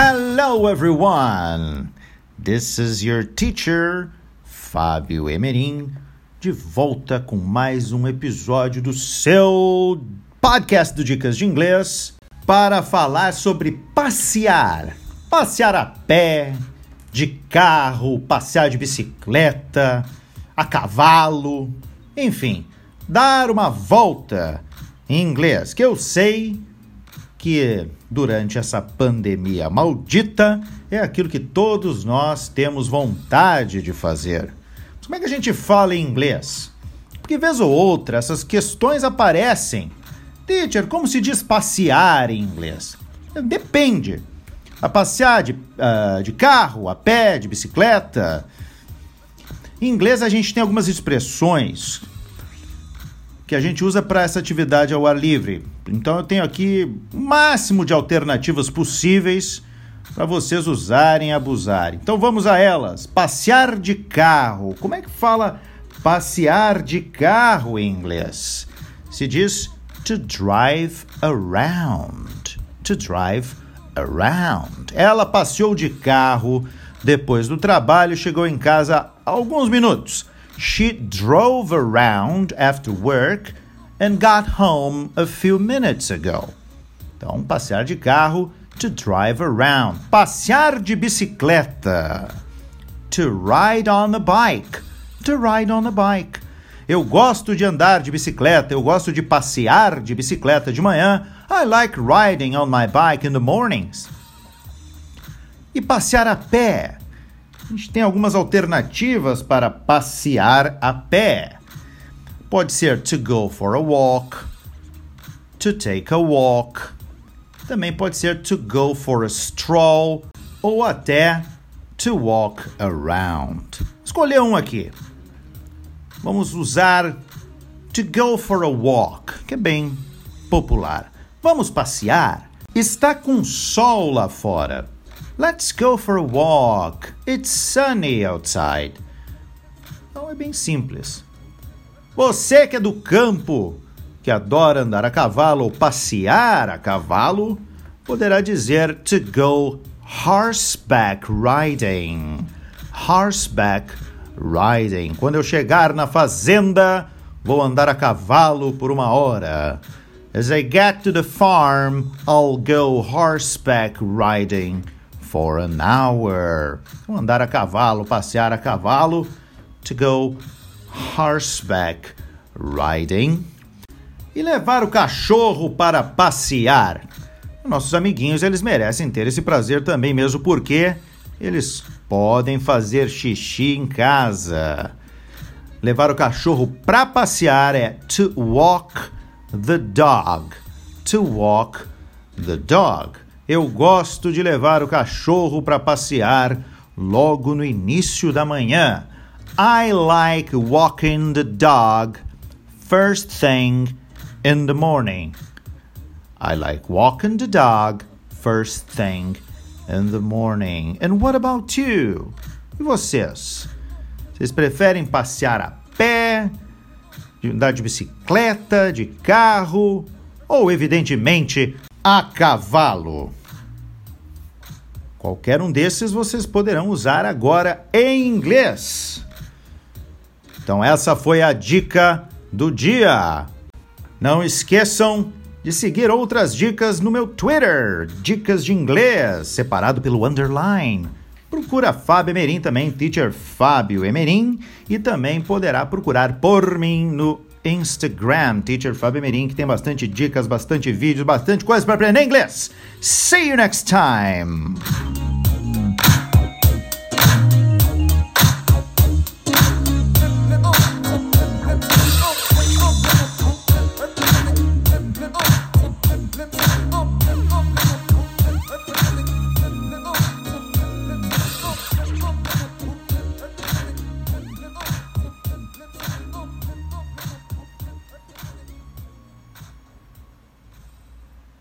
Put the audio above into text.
Hello, everyone. This is your teacher, Fábio Emerim, de volta com mais um episódio do seu podcast do Dicas de Inglês para falar sobre passear. Passear a pé, de carro, passear de bicicleta, a cavalo, enfim, dar uma volta em inglês, que eu sei que durante essa pandemia maldita é aquilo que todos nós temos vontade de fazer. Mas como é que a gente fala em inglês? Porque vez ou outra essas questões aparecem. Teacher, como se diz passear em inglês? Depende. A passear de, uh, de carro, a pé, de bicicleta. Em inglês a gente tem algumas expressões que a gente usa para essa atividade ao ar livre. Então eu tenho aqui o máximo de alternativas possíveis para vocês usarem e abusarem. Então vamos a elas. Passear de carro. Como é que fala passear de carro em inglês? Se diz to drive around. To drive around. Ela passeou de carro depois do trabalho, chegou em casa alguns minutos. She drove around after work and got home a few minutes ago. Então, passear de carro, to drive around. Passear de bicicleta, to ride on a bike. To ride on a bike. Eu gosto de andar de bicicleta, eu gosto de passear de bicicleta de manhã. I like riding on my bike in the mornings. E passear a pé. A gente tem algumas alternativas para passear a pé. Pode ser to go for a walk, to take a walk. Também pode ser to go for a stroll ou até to walk around. Escolher um aqui. Vamos usar to go for a walk, que é bem popular. Vamos passear. Está com sol lá fora. Let's go for a walk. It's sunny outside. Então é bem simples. Você que é do campo, que adora andar a cavalo ou passear a cavalo, poderá dizer to go horseback riding. Horseback riding. Quando eu chegar na fazenda, vou andar a cavalo por uma hora. As I get to the farm, I'll go horseback riding for an hour. Andar a cavalo, passear a cavalo. To go horseback riding. E levar o cachorro para passear. Nossos amiguinhos, eles merecem ter esse prazer também, mesmo porque eles podem fazer xixi em casa. Levar o cachorro para passear é to walk the dog. To walk the dog. Eu gosto de levar o cachorro para passear logo no início da manhã. I like walking the dog first thing in the morning. I like walking the dog first thing in the morning. And what about you? E vocês? Vocês preferem passear a pé, andar de bicicleta, de carro ou, evidentemente, a cavalo? Qualquer um desses vocês poderão usar agora em inglês. Então, essa foi a dica do dia. Não esqueçam de seguir outras dicas no meu Twitter, Dicas de Inglês, separado pelo underline. Procura Fábio Emerim também, Teacher Fábio Emerim, e também poderá procurar por mim no Instagram, Teacher Fábio Emerim, que tem bastante dicas, bastante vídeos, bastante coisas para aprender inglês. See you next time!